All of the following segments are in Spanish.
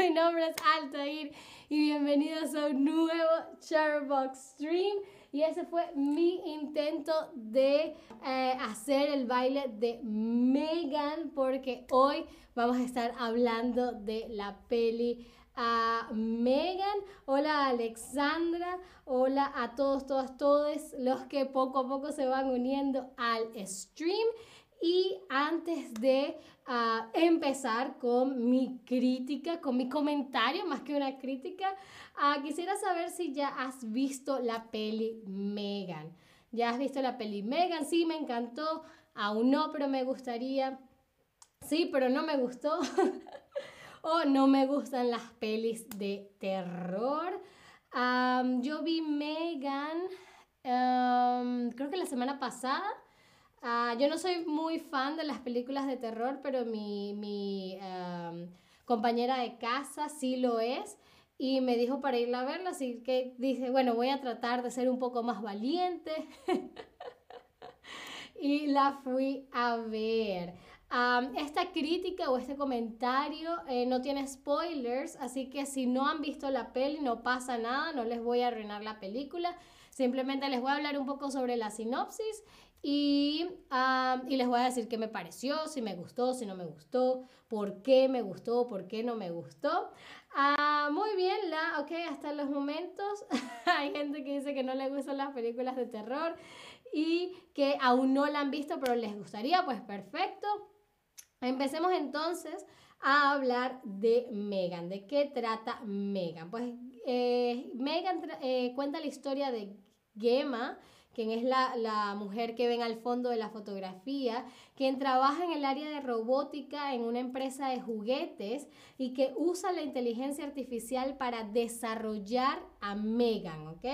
Mi nombre es Altair y bienvenidos a un nuevo Charbox Stream. Y ese fue mi intento de eh, hacer el baile de Megan porque hoy vamos a estar hablando de la peli a Megan, hola Alexandra, hola a todos, todas, todos los que poco a poco se van uniendo al stream. Y antes de ah, empezar con mi crítica, con mi comentario, más que una crítica, ah, quisiera saber si ya has visto la peli Megan. ¿Ya has visto la peli Megan? Sí, me encantó. Aún no, pero me gustaría. Sí, pero no me gustó. o no me gustan las pelis de terror. yo vi Megan, creo que la semana pasada. Ah, yo no soy muy fan de las películas de terror, pero mi, compañera de casa sí lo es y me dijo para irla a verla, así que dice, bueno, voy a tratar de ser un poco más valiente. y la fui a ver esta crítica o este comentario eh, no tiene spoilers, así que si no han visto la peli no pasa nada, no les voy a arruinar la película. Simplemente les voy a hablar un poco sobre la sinopsis y, y, les voy a decir qué me pareció, si me gustó, si no me gustó, por qué me gustó, por qué no me gustó. Ah, muy bien, la, ok, hasta los momentos hay gente que dice que no le gustan las películas de terror y que aún no la han visto pero les gustaría, pues perfecto. Empecemos entonces a hablar de Megan. ¿De qué trata Megan? Pues eh, Megan eh, cuenta la historia de Gemma, quien es la, la, mujer que ven al fondo de la fotografía, quien trabaja en el área de robótica en una empresa de juguetes y que usa la inteligencia artificial para desarrollar a Megan, ¿ok?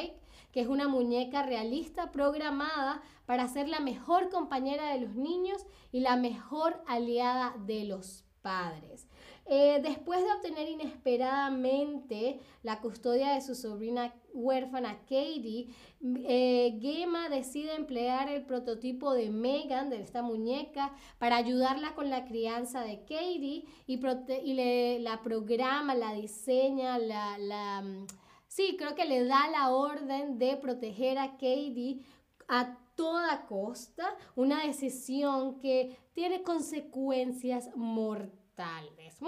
Que es una muñeca realista programada para ser la mejor compañera de los niños y la mejor aliada de los padres. Eh, después de obtener inesperadamente la custodia de su sobrina huérfana Katie, eh, Gemma decide emplear el prototipo de Megan, de esta muñeca, para ayudarla con la crianza de Katie y, le, la programa, la diseña, la... Mm, sí, creo que le da la orden de proteger a Katie a toda costa, una decisión que tiene consecuencias mortales.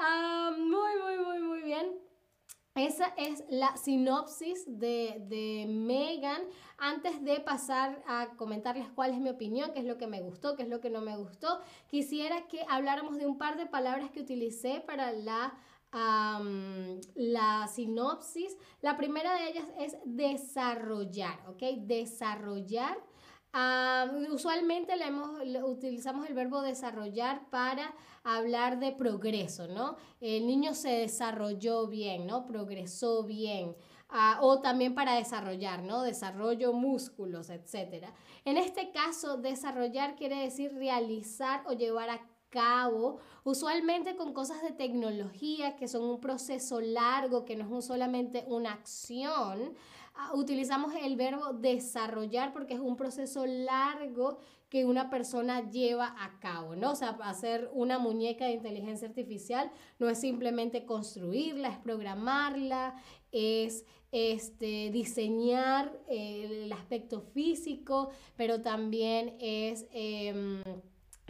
Ah, muy, muy, muy, muy bien. Esa es la sinopsis de, de, Megan. Antes de pasar a comentarles cuál es mi opinión, qué es lo que me gustó, qué es lo que no me gustó, quisiera que habláramos de un par de palabras que utilicé para la la sinopsis. La primera de ellas es desarrollar, ¿ok? Desarrollar. usualmente utilizamos el verbo desarrollar para hablar de progreso, ¿no? El niño se desarrolló bien, ¿no? Progresó bien. Ah, o también para desarrollar, ¿no? Desarrollo músculos, etc. En este caso, desarrollar quiere decir realizar o llevar a cabo, usualmente con cosas de tecnología que son un proceso largo, que no es solamente una acción. Ah, utilizamos el verbo desarrollar porque es un proceso largo que una persona lleva a cabo, ¿no? O sea, hacer una muñeca de inteligencia artificial no es simplemente construirla, es programarla, es este, diseñar el aspecto físico, pero también es... Em,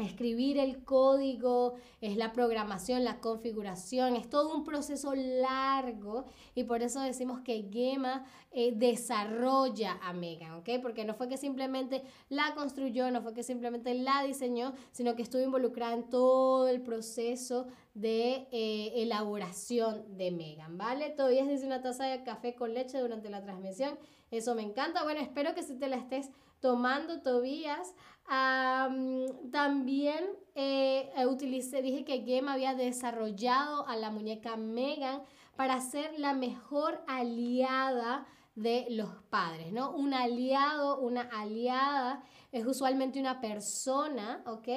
escribir el código, es la programación, la configuración, es todo un proceso largo y por eso decimos que Gemma eh, desarrolla a Megan, ¿ok? Porque no fue que simplemente la construyó, no fue que simplemente la diseñó, sino que estuvo involucrada en todo el proceso de eh, elaboración de Megan, ¿vale? Todavía dice una taza de café con leche durante la transmisión, eso me encanta. Bueno, espero que si te la estés tomando, Tobías. también eh, utilicé, dije que Game había desarrollado a la muñeca Megan para ser la mejor aliada de los padres, ¿no? Un aliado, una aliada es usualmente una persona, ¿ok?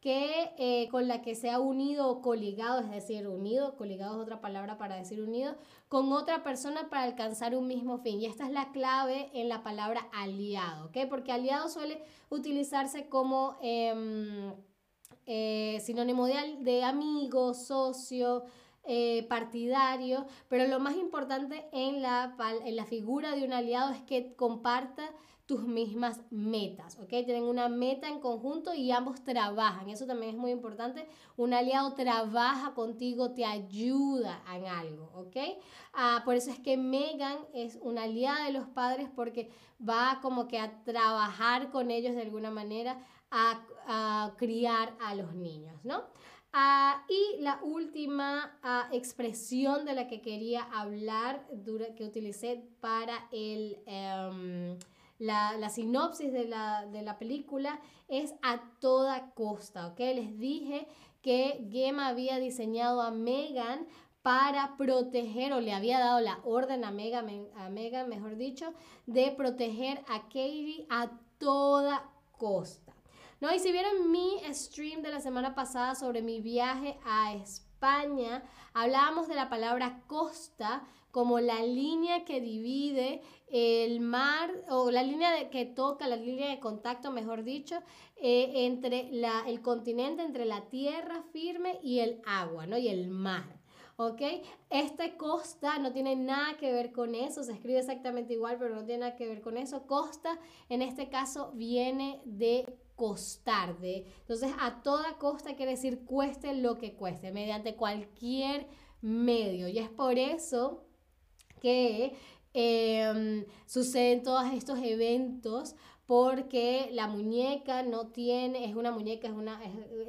Que eh, con la que se ha unido o coligado, es decir, unido, coligado es otra palabra para decir unido, con otra persona para alcanzar un mismo fin. Y esta es la clave en la palabra aliado, ¿ok? Porque aliado suele utilizarse como... Em, eh, sinónimo de, de amigo, socio, eh, pero lo más importante en la, en la figura de un aliado es que comparta tus mismas metas, ¿ok? Tienen una meta en conjunto y ambos trabajan. Eso también es muy importante. Un aliado trabaja contigo, te ayuda en algo, ¿ok? Ah, por eso es que Megan es una aliada de los padres porque va como que a trabajar con ellos de alguna manera, a, a criar a los niños, ¿no? Ah, y la última ah, expresión de la que quería hablar, que utilicé para el... Em, la, la sinopsis de la, de la, película es a toda costa, ¿ok? Les dije que Gemma había diseñado a Megan para proteger, o le había dado la orden a Megan, a Megan, mejor dicho, de proteger a Katie a toda costa. ¿No? Y si vieron mi stream de la semana pasada sobre mi viaje a España, hablábamos de la palabra costa como la línea que divide el mar, o la línea que toca, la línea de contacto, mejor dicho, eh, entre la, el continente, entre la tierra firme y el agua, ¿no? Y el mar. ¿ok? Esta costa no tiene nada que ver con eso, se escribe exactamente igual, pero no tiene nada que ver con eso. Costa, en este caso, viene de costar, de, entonces a toda costa quiere decir cueste lo que cueste, mediante cualquier medio. Y es por eso que eh, suceden todos estos eventos porque la muñeca no tiene, es una muñeca, es una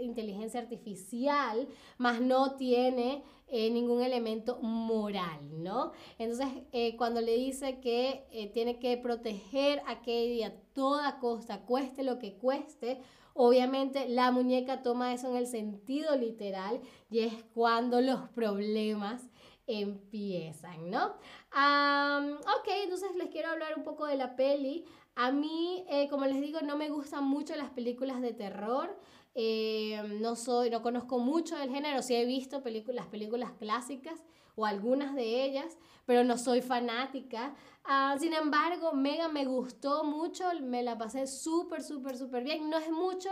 inteligencia artificial, más no tiene eh, ningún elemento moral, ¿no? Entonces, eh, cuando le dice que eh, tiene que proteger a Katie a toda costa, cueste lo que cueste, obviamente la muñeca toma eso en el sentido literal y es cuando los problemas empiezan, ¿no? ok, entonces les quiero hablar un poco de la peli. A mí, eh, como les digo, no me gustan mucho las películas de terror. Eh, no soy, no conozco mucho del género. Sí he visto las películas clásicas o algunas de ellas, pero no soy fanática. Ah, sin embargo, Mega me gustó mucho, me la pasé súper, súper, súper bien. No es mucho,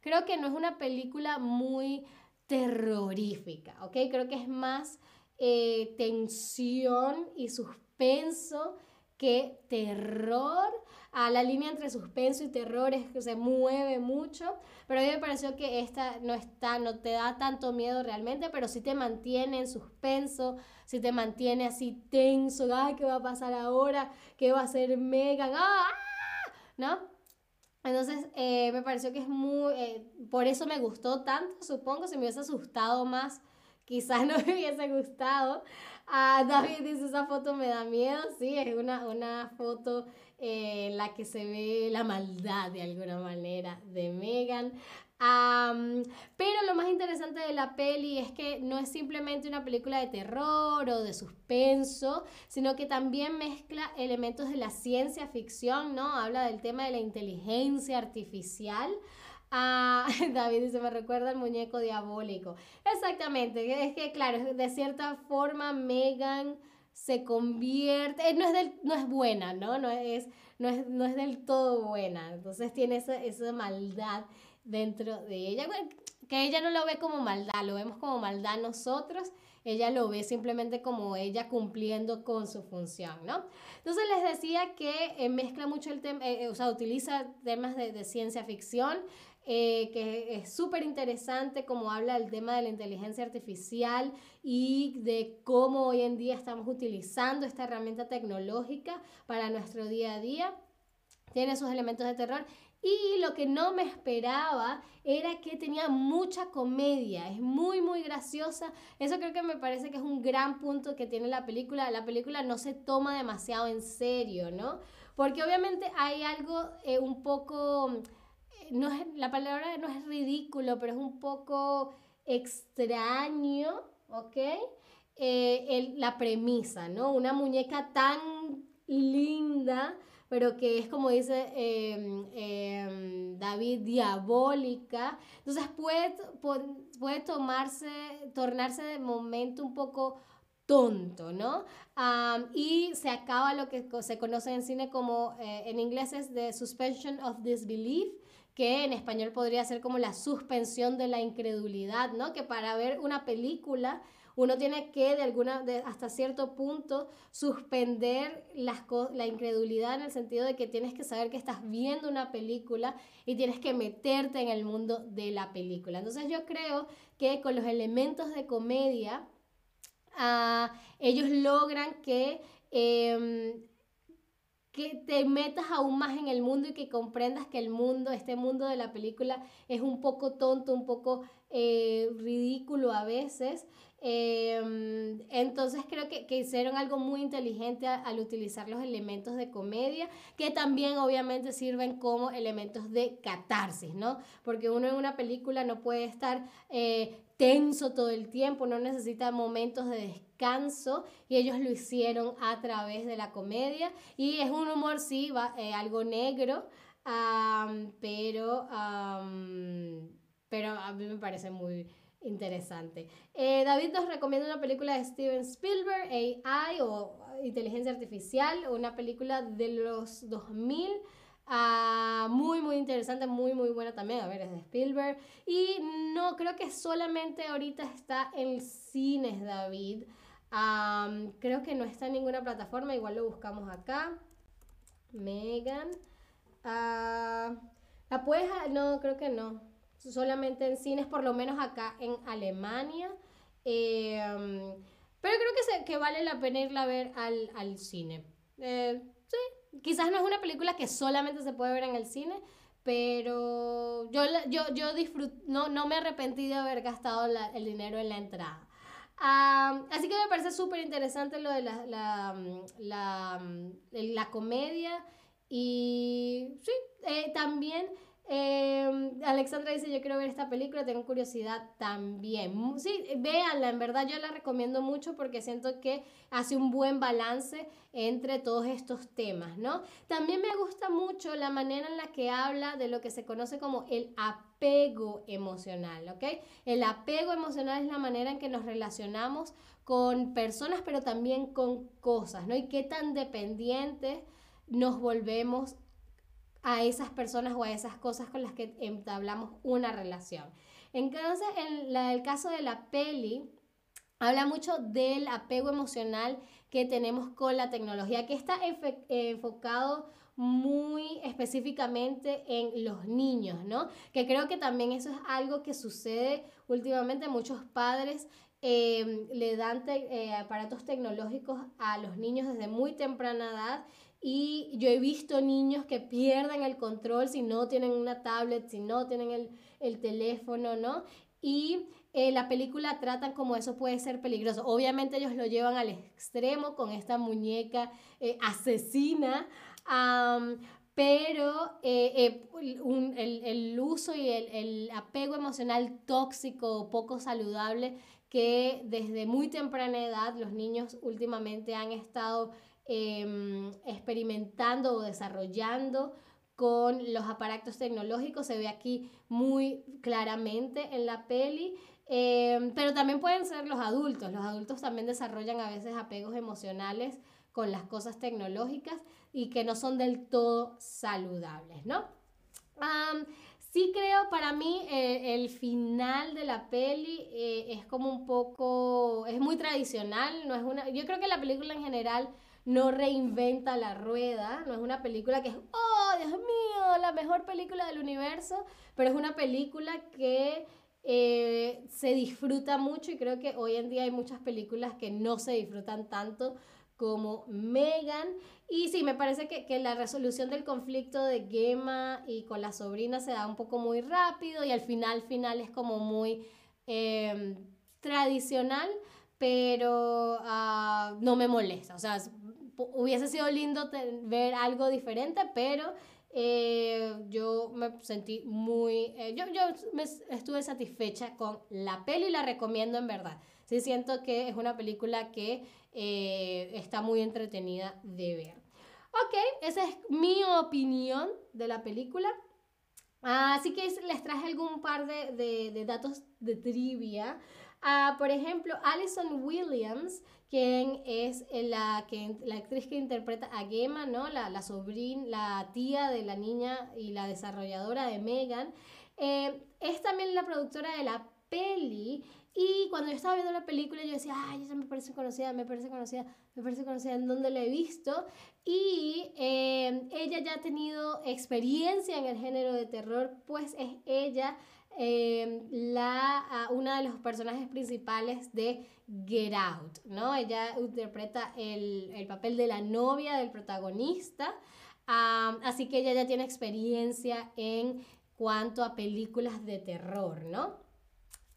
creo que no es una película muy terrorífica, ¿ok? Creo que es más eh, tensión y suspenso que terror. A la línea entre suspenso y terror es que se mueve mucho, pero a mí me pareció que esta no está, no te da tanto miedo realmente, pero sí te mantiene en suspenso, sí te mantiene así tenso, ¿qué va a pasar ahora? ¿Qué va a hacer Megan? ¡Ah! ¿No? Entonces eh, me pareció que es muy, eh, por eso me gustó tanto, supongo, si me hubiese asustado más quizás no me hubiese gustado. Ah, David dice, esa foto me da miedo. Sí, es una, una foto eh, en la que se ve la maldad de alguna manera de Megan. pero lo más interesante de la peli es que no es simplemente una película de terror o de suspenso, sino que también mezcla elementos de la ciencia ficción, ¿no? Habla del tema de la inteligencia artificial. Ah, David dice, me recuerda al muñeco diabólico. Exactamente, es que claro, de cierta forma Megan se convierte, eh, no es, no es buena, ¿no? No es, no, es, no es del todo buena, entonces tiene esa, esa maldad dentro de ella, que ella no lo ve como maldad, lo vemos como maldad nosotros, ella lo ve simplemente como ella cumpliendo con su función, ¿no? Entonces les decía que eh, mezcla mucho el tema, eh, o sea, utiliza temas de ciencia ficción, eh, que es súper interesante como habla del tema de la inteligencia artificial y de cómo hoy en día estamos utilizando esta herramienta tecnológica para nuestro día a día. Tiene sus elementos de terror y lo que no me esperaba era que tenía mucha comedia, es muy, muy graciosa. Eso creo que me parece que es un gran punto que tiene la película. La película no se toma demasiado en serio, ¿no? Porque obviamente hay algo eh, un poco no es, la palabra no es ridículo, pero es un poco extraño, ¿ok? Eh, la premisa, ¿no? Una muñeca tan linda, pero que es como dice em, em, David, diabólica. Entonces puede, puede tomarse, tornarse de momento un poco tonto, ¿no? y se acaba lo que se conoce en cine como, eh, en inglés es the suspension of disbelief, que en español podría ser como la suspensión de la incredulidad, ¿no? Que para ver una película uno tiene que de alguna hasta cierto punto suspender las la incredulidad en el sentido de que tienes que saber que estás viendo una película y tienes que meterte en el mundo de la película. Entonces yo creo que con los elementos de comedia uh, ellos logran que eh, que te metas aún más en el mundo y que comprendas que el mundo, este mundo de la película, es un poco tonto, un poco eh, ridículo a veces. Em, entonces creo que, que, hicieron algo muy inteligente al utilizar los elementos de comedia, que también obviamente sirven como elementos de catarsis, ¿no? Porque uno en una película no puede estar eh, tenso todo el tiempo, no necesita momentos de descanso y ellos lo hicieron a través de la comedia y es un humor, sí, va, eh, algo negro, pero, pero a mí me parece muy interesante. Eh, David nos recomienda una película de Steven Spielberg, AI o Inteligencia Artificial, una película de los 2000 Ah, muy, muy interesante, muy, muy buena también. A ver, es de Spielberg. Y no, creo que solamente ahorita está en cines, David. creo que no está en ninguna plataforma, igual lo buscamos acá. Megan. Ah, ¿La puedes? No, creo que no. Solamente en cines, por lo menos acá en Alemania. Em, pero creo que, se, que vale la pena irla a ver al, al cine. Eh, Quizás no es una película que solamente se puede ver en el cine, pero yo, yo, yo no, no me arrepentí de haber gastado el dinero en la entrada. así que me parece súper interesante lo de la, la, la, la, comedia y sí, eh, también eh, Alexandra dice, yo quiero ver esta película, tengo curiosidad también. Sí, véanla, en verdad yo la recomiendo mucho porque siento que hace un buen balance entre todos estos temas, ¿no? También me gusta mucho la manera en la que habla de lo que se conoce como el apego emocional, ¿ok? El apego emocional es la manera en que nos relacionamos con personas, pero también con cosas, ¿no? Y qué tan dependientes nos volvemos a esas personas o a esas cosas con las que entablamos una relación. Entonces, en el caso de la peli, habla mucho del apego emocional que tenemos con la tecnología, que está enfocado muy específicamente en los niños, ¿no? Que creo que también eso es algo que sucede últimamente. Muchos padres em, le dan eh, aparatos tecnológicos a los niños desde muy temprana edad y yo he visto niños que pierden el control si no tienen una tablet, si no tienen el, el teléfono, ¿no? Y eh, la película trata como eso puede ser peligroso. Obviamente ellos lo llevan al extremo con esta muñeca eh, asesina, pero eh, un, el, el, uso y el, el, apego emocional tóxico, poco saludable, que desde muy temprana edad los niños últimamente han estado Em, experimentando o desarrollando con los aparatos tecnológicos, se ve aquí muy claramente en la peli, em, pero también pueden ser los adultos, los adultos también desarrollan a veces apegos emocionales con las cosas tecnológicas y que no son del todo saludables, ¿no? sí creo para mí eh, el final de la peli eh, es como un poco, es muy tradicional, no es una, yo creo que la película en general no reinventa la rueda, no es una película que es, oh, Dios mío, la mejor película del universo, pero es una película que eh, se disfruta mucho y creo que hoy en día hay muchas películas que no se disfrutan tanto como Megan. Y sí, me parece que, que, la resolución del conflicto de Gemma y con la sobrina se da un poco muy rápido y al final, final es como muy em, tradicional, pero uh, no me molesta. O sea, hubiese sido lindo ver algo diferente, pero eh, yo me sentí muy, eh, yo, yo me estuve satisfecha con la peli y la recomiendo en verdad. Sí siento que es una película que eh, está muy entretenida de ver. Ok, esa es mi opinión de la película. Así que les traje algún par de, de, de datos de trivia Ah, por ejemplo, Alison Williams, quien es la, que, la actriz que interpreta a Gemma, ¿no? La, la sobrina, la tía de la niña y la desarrolladora de Megan. Eh, es también la productora de la peli y cuando yo estaba viendo la película yo decía, ay, esa me parece conocida, me parece conocida, me parece conocida, ¿en dónde la he visto? Y eh, ella ya ha tenido experiencia en el género de terror, pues es ella eh, la, una de los personajes principales de Get Out, ¿no? Ella interpreta el, el papel de la novia del protagonista, así que ella ya tiene experiencia en cuanto a películas de terror, ¿no?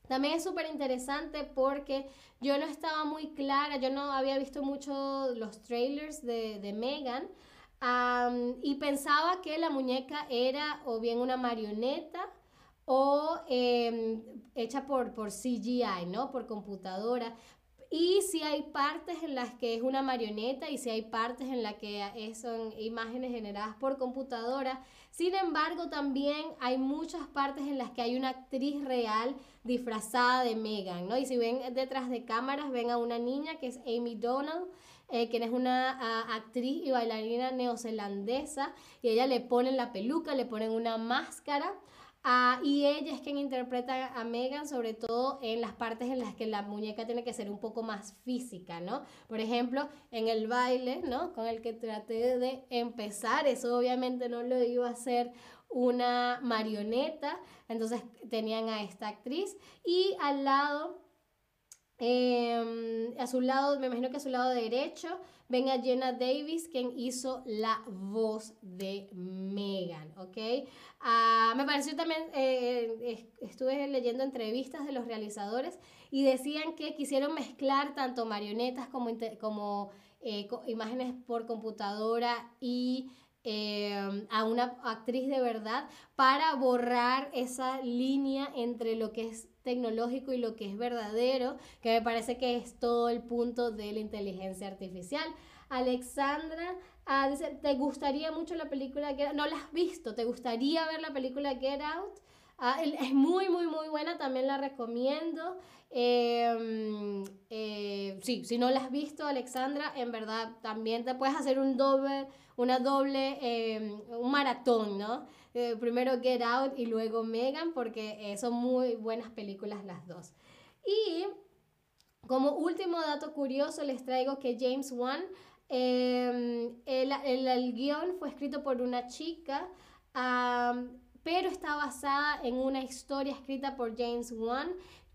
También es súper interesante porque yo no estaba muy clara, yo no había visto mucho los trailers de, de Megan y pensaba que la muñeca era o bien una marioneta o em, hecha por, por CGI, ¿no? Por computadora. Y si hay partes en las que es una marioneta y si hay partes en las que son imágenes generadas por computadora. Sin embargo, también hay muchas partes en las que hay una actriz real disfrazada de Megan, ¿no? Y si ven detrás de cámaras, ven a una niña que es Amy Donald, eh, quien es una actriz y bailarina neozelandesa, y ella le ponen la peluca, le ponen una máscara Ah, y ella es quien interpreta a Megan, sobre todo en las partes en las que la muñeca tiene que ser un poco más física, ¿no? Por ejemplo, en el baile, ¿no? Con el que traté de empezar, eso obviamente no lo iba a hacer una marioneta, entonces tenían a esta actriz y al lado, em, a su lado, me imagino que a su lado derecho, ven a Jenna Davis, quien hizo la voz de Megan, ¿ok? Ah, me pareció también, eh, estuve leyendo entrevistas de los realizadores y decían que quisieron mezclar tanto marionetas como, como eh, imágenes por computadora y eh, a una actriz de verdad para borrar esa línea entre lo que es tecnológico y lo que es verdadero, que me parece que es todo el punto de la inteligencia artificial. Alexandra ah, dice, ¿te gustaría mucho la película Get Out? No la has visto, ¿te gustaría ver la película Get Out? Ah, es muy, muy, muy buena, también la recomiendo. Em, eh, sí, si no la has visto, Alexandra, en verdad también te puedes hacer un doble, una doble, em, un maratón, ¿no? Eh, primero Get Out y luego Megan, porque eh, son muy buenas películas las dos. Y como último dato curioso, les traigo que James Wan, em, el, el, guion fue escrito por una chica, pero está basada en una historia escrita por James Wan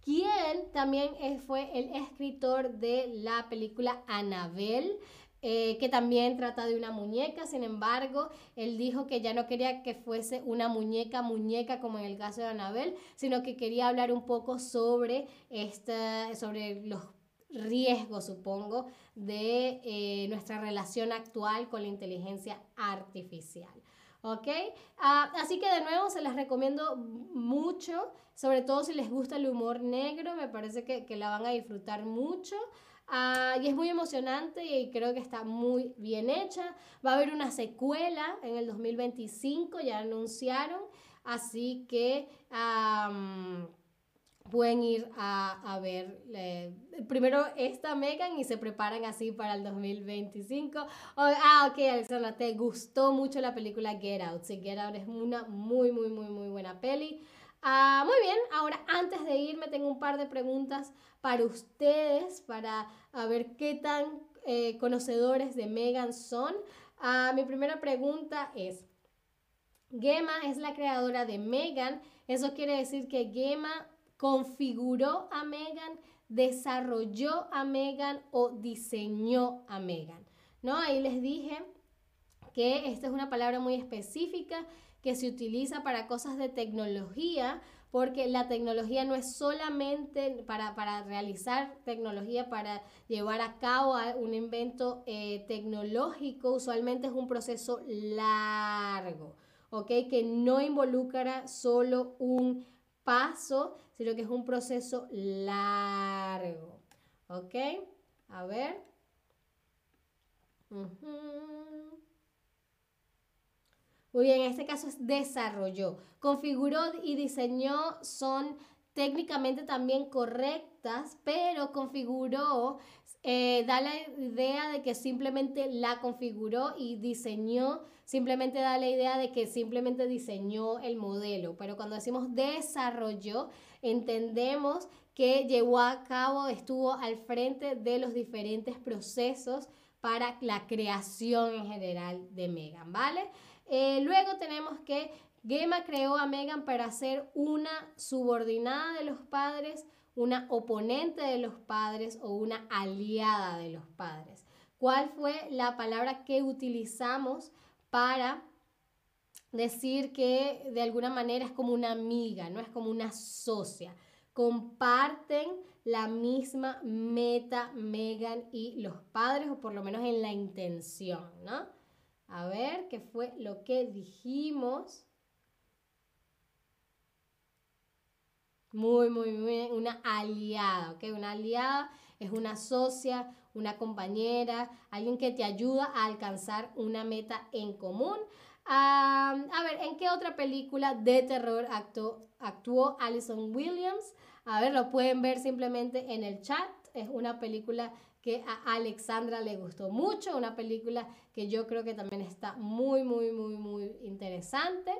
quien también fue el escritor de la película Annabelle. Eh, que también trata de una muñeca, sin embargo, él dijo que ya no quería que fuese una muñeca, muñeca como en el caso de Anabel, sino que quería hablar un poco sobre, esta, sobre los riesgos, supongo, de eh, nuestra relación actual con la inteligencia artificial. ¿Ok? Ah, así que de nuevo se las recomiendo mucho, sobre todo si les gusta el humor negro, me parece que, que la van a disfrutar mucho. Ah, y es muy emocionante y creo que está muy bien hecha. Va a haber una secuela en el 2025, ya anunciaron. Así que pueden ir a, ver primero esta Megan y se preparan así para el 2025. ah, ok, Alexandra, te gustó mucho la película Get Out. Sí, Get Out es una muy, muy, muy, muy buena peli. Ah, muy bien, ahora antes de irme tengo un par de preguntas para ustedes, para ver qué tan eh, conocedores de Megan son. Ah, mi primera pregunta es, Gemma es la creadora de Megan, eso quiere decir que Gemma configuró a Megan, desarrolló a Megan o diseñó a Megan. ¿No? Ahí les dije que esta es una palabra muy específica que se utiliza para cosas de tecnología, porque la tecnología no es solamente para, realizar tecnología, para llevar a cabo un invento eh, tecnológico, usualmente es un proceso largo, ¿ok? Que no involucra solo un paso, sino que es un proceso largo, ¿ok? A ver. Muy bien, en este caso es desarrolló. Configuró y diseñó son técnicamente también correctas, pero configuró, eh, da la idea de que simplemente la configuró y diseñó, simplemente da la idea de que simplemente diseñó el modelo, pero cuando decimos desarrolló, entendemos que llevó a cabo, estuvo al frente de los diferentes procesos para la creación en general de Megan, ¿vale? Eh, luego tenemos que Gema creó a Megan para ser una subordinada de los padres, una oponente de los padres o una aliada de los padres. ¿Cuál fue la palabra que utilizamos para decir que de alguna manera es como una amiga, no es como una socia? Comparten la misma meta Megan y los padres, o por lo menos en la intención, ¿no? A ver, ¿qué fue lo que dijimos? Muy, muy, muy. Una aliada, ¿ok? Una aliada es una socia, una compañera, alguien que te ayuda a alcanzar una meta en común. a ver, ¿en qué otra película de terror actuó, actuó Alison Williams? A ver, lo pueden ver simplemente en el chat. Es una película que a Alexandra le gustó mucho, una película que yo creo que también está muy, muy, muy, muy interesante.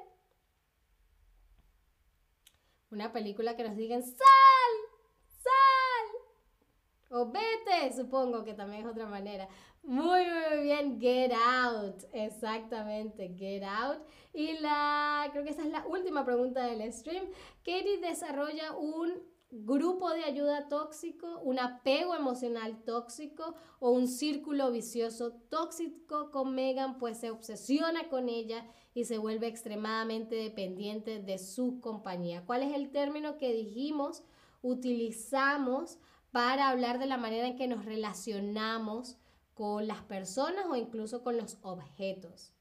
Una película que nos digan, sal, sal. O vete, supongo que también es otra manera. Muy, muy bien, Get Out. Exactamente, Get Out. Y la, creo que esa es la última pregunta del stream. Katie desarrolla un grupo de ayuda tóxico, un apego emocional tóxico o un círculo vicioso tóxico con Megan, pues se obsesiona con ella y se vuelve extremadamente dependiente de su compañía. ¿Cuál es el término que dijimos? Utilizamos para hablar de la manera en que nos relacionamos con las personas o incluso con los objetos.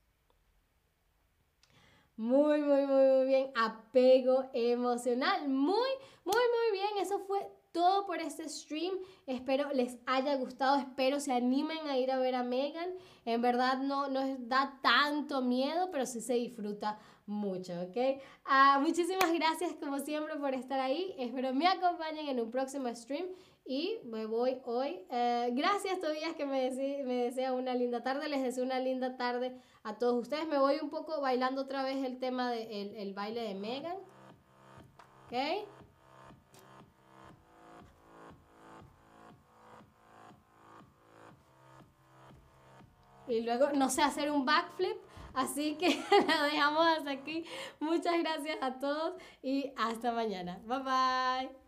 Muy, muy, muy, muy bien. Apego emocional. Muy, muy, muy bien. Eso fue todo por este stream. Espero les haya gustado. Espero se animen a ir a ver a Megan. En verdad no nos da tanto miedo, pero sí se disfruta mucho, ¿ok? Ah, muchísimas gracias como siempre por estar ahí. Espero me acompañen en un próximo stream. Y me voy hoy. Eh, gracias, Tobías, que me, me desea una linda tarde. Les deseo una linda tarde a todos ustedes. Me voy un poco bailando otra vez el tema del de el baile de Megan. ¿Ok? Y luego no sé hacer un backflip. Así que la dejamos hasta aquí. Muchas gracias a todos y hasta mañana. Bye bye.